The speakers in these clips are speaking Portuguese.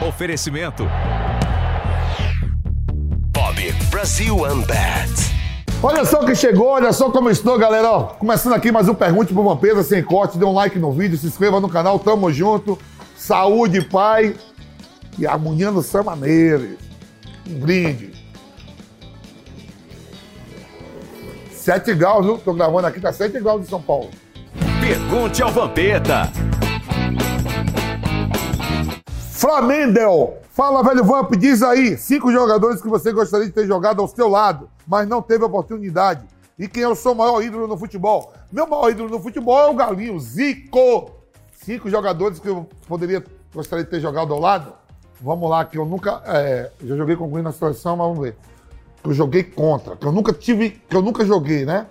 Oferecimento. Bob Brasil Unbat. Olha só quem chegou, olha só como estou, galera. Ó, começando aqui mais um Pergunte pro Vampeta, sem corte. Dê um like no vídeo, se inscreva no canal, tamo junto. Saúde, pai. E harmonia no São Maneiro. Um brinde. Sete graus, viu? Tô gravando aqui, tá sete graus de São Paulo. Pergunte ao Vampeta. Flamendel. Fala, velho Vamp, diz aí, cinco jogadores que você gostaria de ter jogado ao seu lado, mas não teve oportunidade. E quem é o seu maior ídolo no futebol? Meu maior ídolo no futebol é o Galinho, Zico. Cinco jogadores que eu poderia, gostaria de ter jogado ao lado. Vamos lá, que eu nunca, é, já joguei com o Green na seleção, mas vamos ver. Que eu joguei contra, que eu nunca tive, que eu nunca joguei, né?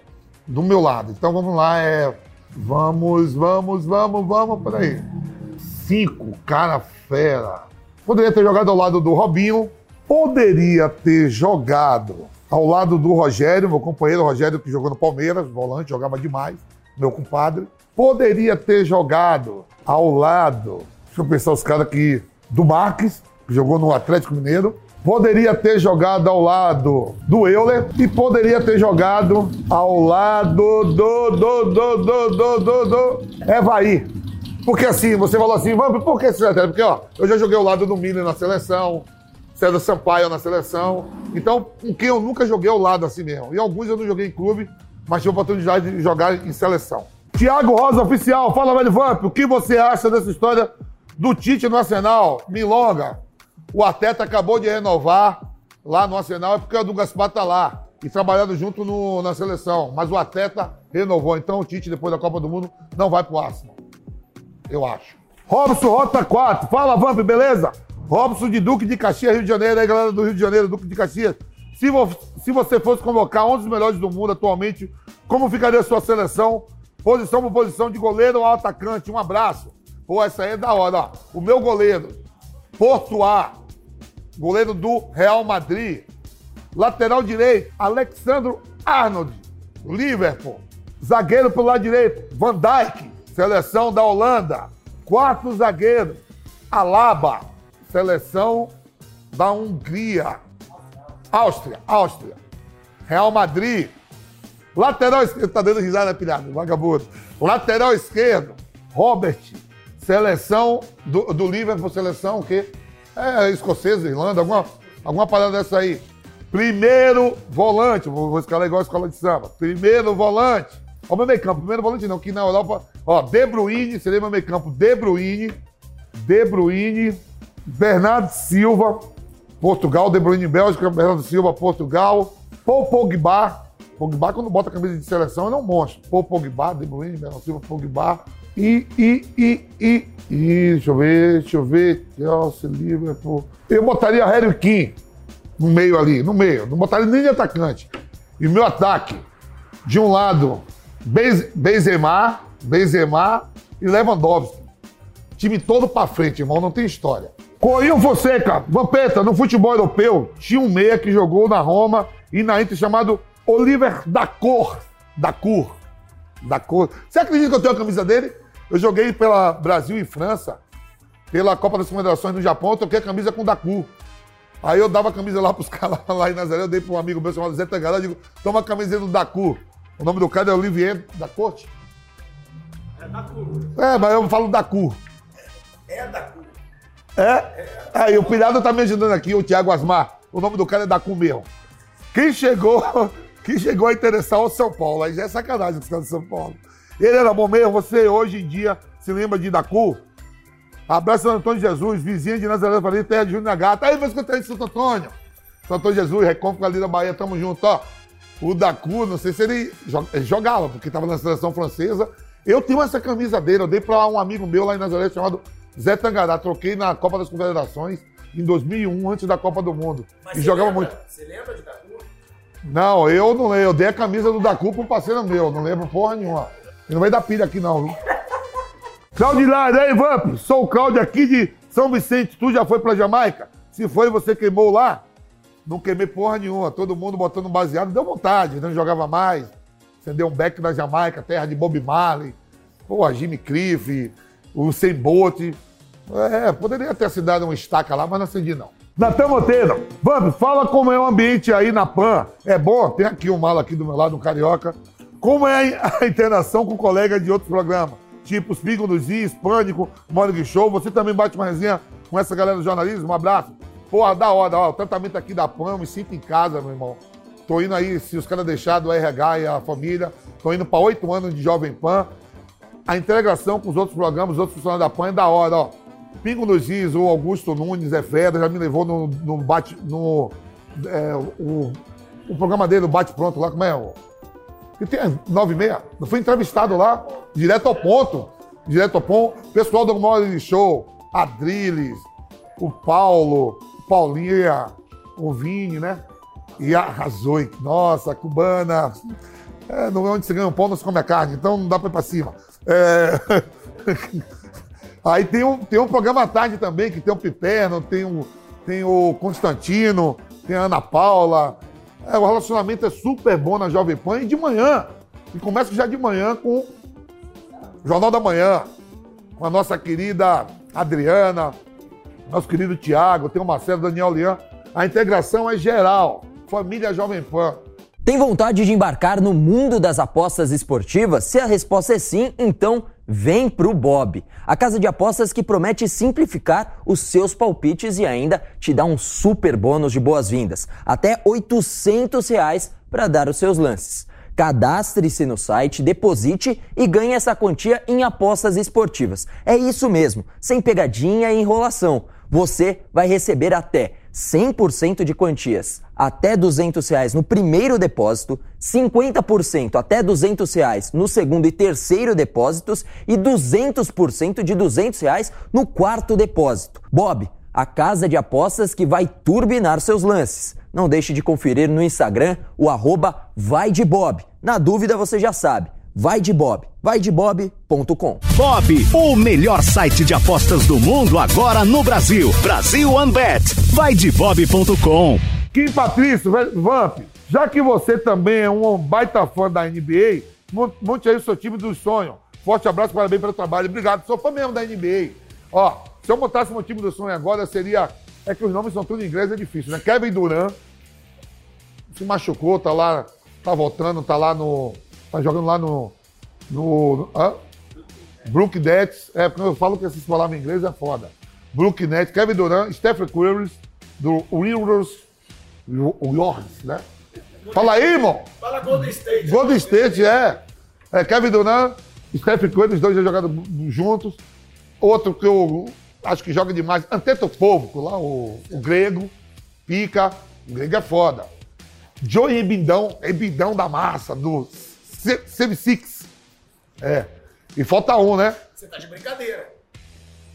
Do meu lado. Então vamos lá, é, vamos, vamos, vamos, vamos, peraí. Cara fera. Poderia ter jogado ao lado do Robinho, poderia ter jogado ao lado do Rogério, meu companheiro Rogério, que jogou no Palmeiras, volante, jogava demais, meu compadre. Poderia ter jogado ao lado, deixa eu pensar os caras aqui, do Marques, que jogou no Atlético Mineiro. Poderia ter jogado ao lado do Euler e poderia ter jogado ao lado do, do, do, do, do, do, do Evaí. Porque assim, você falou assim, vamos, por que lateral? Porque, ó, eu já joguei ao lado do Miller na seleção, César Sampaio na seleção. Então, com quem eu nunca joguei ao lado assim mesmo. E alguns eu não joguei em clube, mas tive a oportunidade de jogar em seleção. Tiago Rosa Oficial, fala, velho Vamp, o que você acha dessa história do Tite no Arsenal? Milonga, o atleta acabou de renovar lá no Arsenal, é porque o do Gaspar tá lá. E trabalhando junto no, na seleção. Mas o atleta renovou. Então o Tite, depois da Copa do Mundo, não vai pro Arsenal eu acho. Robson Rota 4, fala Vamp, beleza? Robson de Duque de Caxias, Rio de Janeiro, aí galera do Rio de Janeiro, Duque de Caxias. Se, vo se você fosse convocar 11 melhores do mundo atualmente, como ficaria a sua seleção? Posição por posição de goleiro ou atacante? Um abraço. Pô, essa aí é da hora, ó. O meu goleiro, Portuá, goleiro do Real Madrid. Lateral direito, Alexandro Arnold, Liverpool. Zagueiro pelo lado direito, Van Dijk, seleção da Holanda. Quarto zagueiro, Alaba, seleção da Hungria. Áustria, Áustria. Real Madrid. Lateral esquerdo, tá dando risada, pilhado, vagabundo. Lateral esquerdo, Robert, seleção do, do Liverpool, seleção o quê? É escocesa, Irlanda, alguma, alguma parada dessa aí. Primeiro volante, vou, vou escalar igual a escola de samba. Primeiro volante, Ó, meu meio campo, primeiro volante não, que na Europa, ó, De Bruyne, seria meu meio campo, De Bruyne, De Bruyne, Bernardo Silva, Portugal, De Bruyne, Bélgica, Bernardo Silva, Portugal, Paul Pogba, Pogba quando bota a camisa de seleção ele é um monstro, Paul Pogba, De Bruyne, Bernardo Silva, Pogba, e, e, e, e, e, deixa eu ver, deixa eu ver, Chelsea, Liverpool, eu botaria Harry Kane no meio ali, no meio, não botaria nem de atacante, e meu ataque, de um lado, Benzema, Benzema e Lewandowski. Time todo pra frente, irmão, não tem história. Corinho Fonseca, Vampeta, no futebol europeu, tinha um meia que jogou na Roma e na Inter chamado Oliver da Cor. Da Cor. Da Cor. Você acredita que eu tenho a camisa dele? Eu joguei pela Brasil e França, pela Copa das Confederações no Japão, eu toquei a camisa com o Dacu. Aí eu dava a camisa lá pros caras lá em Nazaré, eu dei pra um amigo meu chamado Zé Tangará, digo, toma a camisa do Dacu. O nome do cara é Olivier da Corte? É da Cur. É, mas eu falo da Cur. É da Cur. É? Aí o Pilhado tá me ajudando aqui, o Thiago Asmar. O nome do cara é da Cur mesmo. Quem chegou, quem chegou a interessar o São Paulo, aí já é sacanagem os caras de São Paulo. Ele era bom mesmo, você hoje em dia se lembra de Dacu? Abraço Santo Antônio Jesus, vizinho de Nazaré Faria, terra de Júnior Gata. Aí, você que de Santo Antônio. Santo Antônio Jesus, Recôncavo ali da Bahia, tamo junto, ó. O Dacu, não sei se ele jogava, porque estava na seleção francesa. Eu tenho essa camisa dele, eu dei para um amigo meu lá em Nazaré chamado Zé Tangará. Troquei na Copa das Confederações em 2001, antes da Copa do Mundo. Mas e jogava lembra? muito. Você lembra de Dacu? Não, eu não lembro. Eu dei a camisa do Dacu para um parceiro meu, não lembro porra nenhuma. E não vai dar pilha aqui não, viu? Claudilard, aí, Vamp, sou o Cláudio aqui de São Vicente. Tu já foi para Jamaica? Se foi, você queimou lá? Não queimei porra nenhuma. Todo mundo botando baseado. Deu vontade, não jogava mais. Acendeu um beck na Jamaica, terra de Bob Marley. Pô, Jimmy Cliff, o Sem Bote. É, poderia ter se dado uma estaca lá, mas não acendi não. Natan Monteiro, vamos, fala como é o ambiente aí na PAN. É bom, tem aqui um malo aqui do meu lado, um carioca. Como é a interação com colegas de outros programas? Tipo os Pingos dos Is, Pânico, Morning Show. Você também bate uma resenha com essa galera do jornalismo? Um abraço. Porra, da hora, ó. O tratamento aqui da PAN, me sinto em casa, meu irmão. Tô indo aí, se os caras deixarem o RH e a família, tô indo para oito anos de Jovem Pan. A integração com os outros programas, os outros funcionários da PAN é da hora, ó. Pingo nos Is, o Augusto Nunes é fera, já me levou no, no bate. no. É, o, o programa dele, o Bate Pronto lá, como é? O, que tem nove e meia. Eu fui entrevistado lá, direto ao ponto. Direto ao ponto. Pessoal do Morning Show, Adriles, o Paulo, Paulinha, o Vini, né? E arrasou. Nossa, cubana. É, não é onde você ganha um pão, não se come a carne, então não dá pra ir pra cima. É... Aí tem um, tem um programa à tarde também, que tem o Piperno, tem o, tem o Constantino, tem a Ana Paula. É, o relacionamento é super bom na Jovem Pan e de manhã. E começa já de manhã com o Jornal da Manhã, com a nossa querida Adriana, nosso querido Tiago, tem o Marcelo Daniel Lian. A integração é geral. Família Jovem Pan. Tem vontade de embarcar no mundo das apostas esportivas? Se a resposta é sim, então vem pro Bob. A casa de apostas que promete simplificar os seus palpites e ainda te dá um super bônus de boas-vindas. Até 800 reais para dar os seus lances. Cadastre-se no site, deposite e ganhe essa quantia em apostas esportivas. É isso mesmo, sem pegadinha e enrolação. Você vai receber até 100% de quantias até 200 reais no primeiro depósito, 50% até 200 reais no segundo e terceiro depósitos e 200% de 200 reais no quarto depósito. Bob, a casa de apostas que vai turbinar seus lances. Não deixe de conferir no Instagram o arroba vai de Bob. Na dúvida você já sabe, vai de Bob, vaidebob.com. Bob, o melhor site de apostas do mundo agora no Brasil. Brasil OneBet. Vai de bob.com. Kim Patrício, velho, Vamp, já que você também é um baita fã da NBA, mon- monte aí o seu time dos sonhos. Forte abraço, parabéns pelo trabalho. Obrigado, sou fã mesmo da NBA. Ó, se eu montasse meu time do sonho agora, seria. É que os nomes são tudo em inglês, é difícil, né? Kevin Durant se machucou, tá lá, tá voltando, tá lá no. Tá jogando lá no. no. Hã? Brook Nets, é, porque eu falo que essas palavras em inglês é foda. Brook Nets, Kevin Durant, Stephen Curry, do Warriors, Warriors, né? Fala aí, irmão. Fala Golden State. Golden State, é. é Kevin Durant, Stephen Curry, os dois já jogaram juntos. Outro que eu acho que joga demais, Antetokounmpo, lá, o, o grego, pica, o grego é foda. Joey Embidão, Embidão da massa, do 76. É. E falta um, né? Você tá de brincadeira.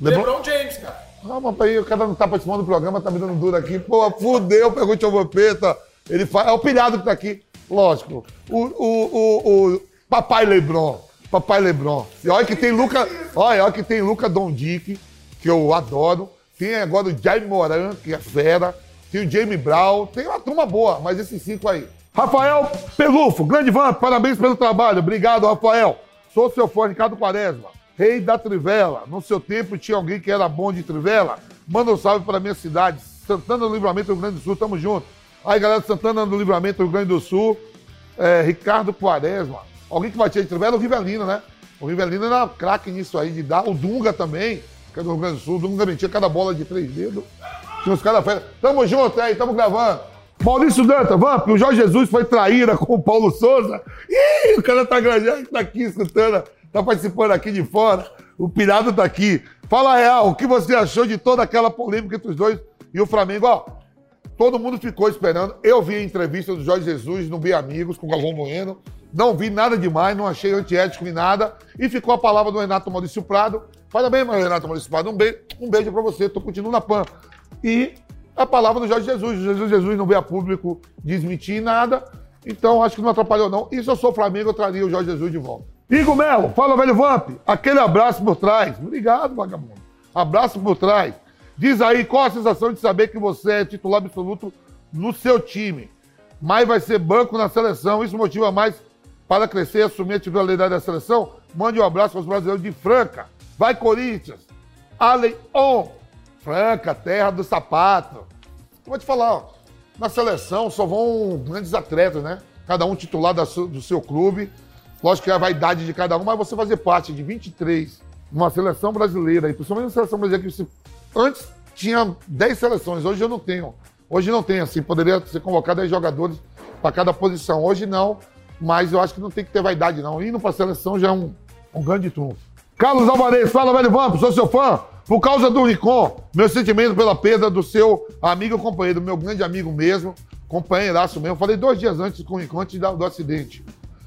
Lebron- LeBron James, cara. Ah, mas aí o cara não tá participando do programa, tá me dando duro aqui. Pô, fudeu, pergunte ao Vampeta. Ele fala, é o pilhado que tá aqui. Lógico. O, o, o, o Papai Lebron. Papai Lebron. E olha que tem Luca. Olha, olha que tem Luca Dondic, que eu adoro. Tem agora o Jaime Moran, que é fera. Tem o Jamie Brown. Tem uma turma boa, mas esses cinco aí. Rafael Pelufo, grande Vamp, parabéns pelo trabalho. Obrigado, Rafael. Sou seu fã, Ricardo Quaresma. Rei da Trivela. No seu tempo tinha alguém que era bom de Trivela? Manda um salve para minha cidade, Santana do Livramento, Rio Grande do Sul. Tamo junto. Aí, galera Santana do Livramento, Rio Grande do Sul. É, Ricardo Quaresma. Alguém que batia de Trivela? O Rivelino, né? O Rivelino era craque nisso aí, de dar. O Dunga também, que é do Rio Grande do Sul. O Dunga metia cada bola de três dedos. Tinha uns caras. Tamo junto aí, tamo gravando. Maurício Danta, Vamp, o Jorge Jesus foi traíra com o Paulo Souza. Ih, o cara tá gravando, tá aqui escutando, tá participando aqui de fora. O Pirado tá aqui. Fala real, o que você achou de toda aquela polêmica entre os dois e o Flamengo? Ó, todo mundo ficou esperando. Eu vi a entrevista do Jorge Jesus no Bem Amigos com o Galvão Bueno. Não vi nada demais, não achei antiético nem nada. E ficou a palavra do Renato Maurício Prado. Parabéns, Renato Maurício Prado. Um beijo, um beijo pra você, tô continuando na PAN. E a palavra do Jorge Jesus. Jesus Jesus não veio a público desmentir nada. Então acho que não atrapalhou, não. E se eu sou Flamengo, eu traria o Jorge Jesus de volta. Igor Melo, fala, velho Vamp. Aquele abraço por trás. Obrigado, vagabundo. Abraço por trás. Diz aí qual a sensação de saber que você é titular absoluto no seu time, mas vai ser banco na seleção. Isso motiva mais para crescer e assumir a titularidade da seleção? Mande um abraço aos brasileiros de Franca. Vai, Corinthians! Allen On, Franca, terra do sapato. Vou te falar, ó, na seleção só vão grandes atletas, né? Cada um titular do seu clube. Lógico que é a vaidade de cada um, mas você fazer parte de 23 numa seleção brasileira, e principalmente na seleção brasileira, que você, antes tinha 10 seleções, hoje eu não tenho. Hoje não tem, assim, poderia ser convocado 10 jogadores para cada posição. Hoje não, mas eu acho que não tem que ter vaidade, não. Indo para a seleção já é um, um grande trunfo. Carlos Alvarez, fala, velho Vampo, sou seu fã. Por causa do Ricon, meu sentimento pela perda do seu amigo companheiro, meu grande amigo mesmo, companheiraço mesmo. Falei dois dias antes com o Ricon, antes do acidente.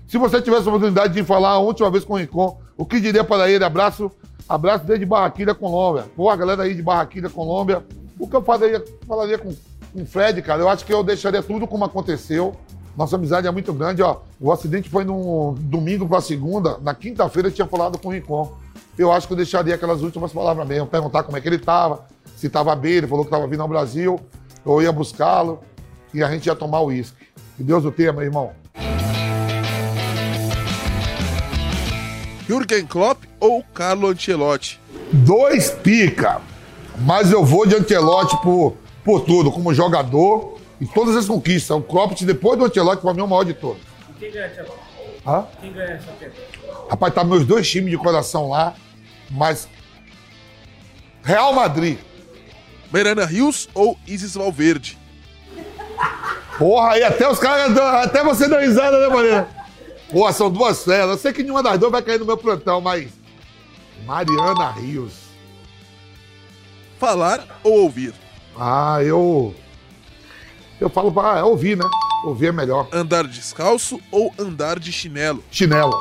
Se você tivesse a oportunidade de falar a última vez com o Ricon, o que diria para ele? Abraço, abraço desde Barraquilha, Colômbia. Pô, a galera aí de Barraquilha, Colômbia. O que eu falaria, falaria com, com o Fred, cara? Eu acho que eu deixaria tudo como aconteceu. Nossa amizade é muito grande, ó. O acidente foi no domingo para segunda. Na quinta-feira eu tinha falado com o Ricon. Eu acho que eu deixaria aquelas últimas palavras mesmo, perguntar como é que ele estava, se estava bem, ele falou que estava vindo ao Brasil, eu ia buscá-lo e a gente ia tomar o uísque. Que Deus o tenha, meu irmão. Jürgen Klopp ou Carlo Ancelotti? Dois pica, mas eu vou de Ancelotti por, por tudo, como jogador e todas as conquistas. O Klopp, depois do Ancelotti, para mim é o maior de todos. Quem ganha, Thiago? Hã? Quem ganha essa tempo? Rapaz, tá meus dois times de coração lá, mas Real Madrid. Miranda Rios ou Isis Valverde? Porra, aí até os caras, até você dá risada, né, Mariana? Porra, são duas feras. Eu sei que nenhuma das duas vai cair no meu plantão, mas. Mariana Rios. Falar ou ouvir? Ah, eu. Eu falo pra é ouvir, né? Ouvir é melhor. Andar descalço ou andar de chinelo? Chinelo.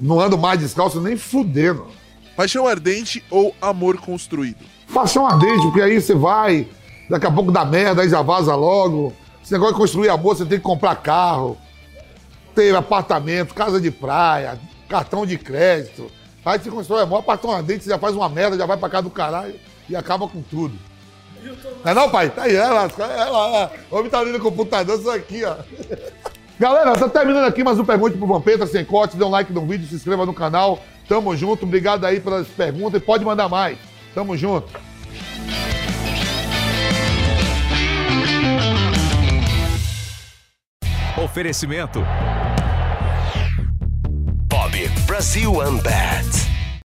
Não ando mais descalço nem fudendo. Paixão ardente ou amor construído? Paixão ardente, porque aí você vai, daqui a pouco dá merda, aí já vaza logo. Esse negócio de construir amor, você tem que comprar carro, ter apartamento, casa de praia, cartão de crédito. Aí você constrói amor, paixão ardente, você já faz uma merda, já vai pra casa do caralho e acaba com tudo. Não é não, pai? Tá aí, ela, ela, o homem tá ali no computador, isso aqui, ó. Galera, tá terminando aqui mais um Pergunte pro Vampeta, sem corte, dê um like no vídeo, se inscreva no canal. Tamo junto, obrigado aí pelas perguntas e pode mandar mais. Tamo junto. Oferecimento Bob Brasil Unbat.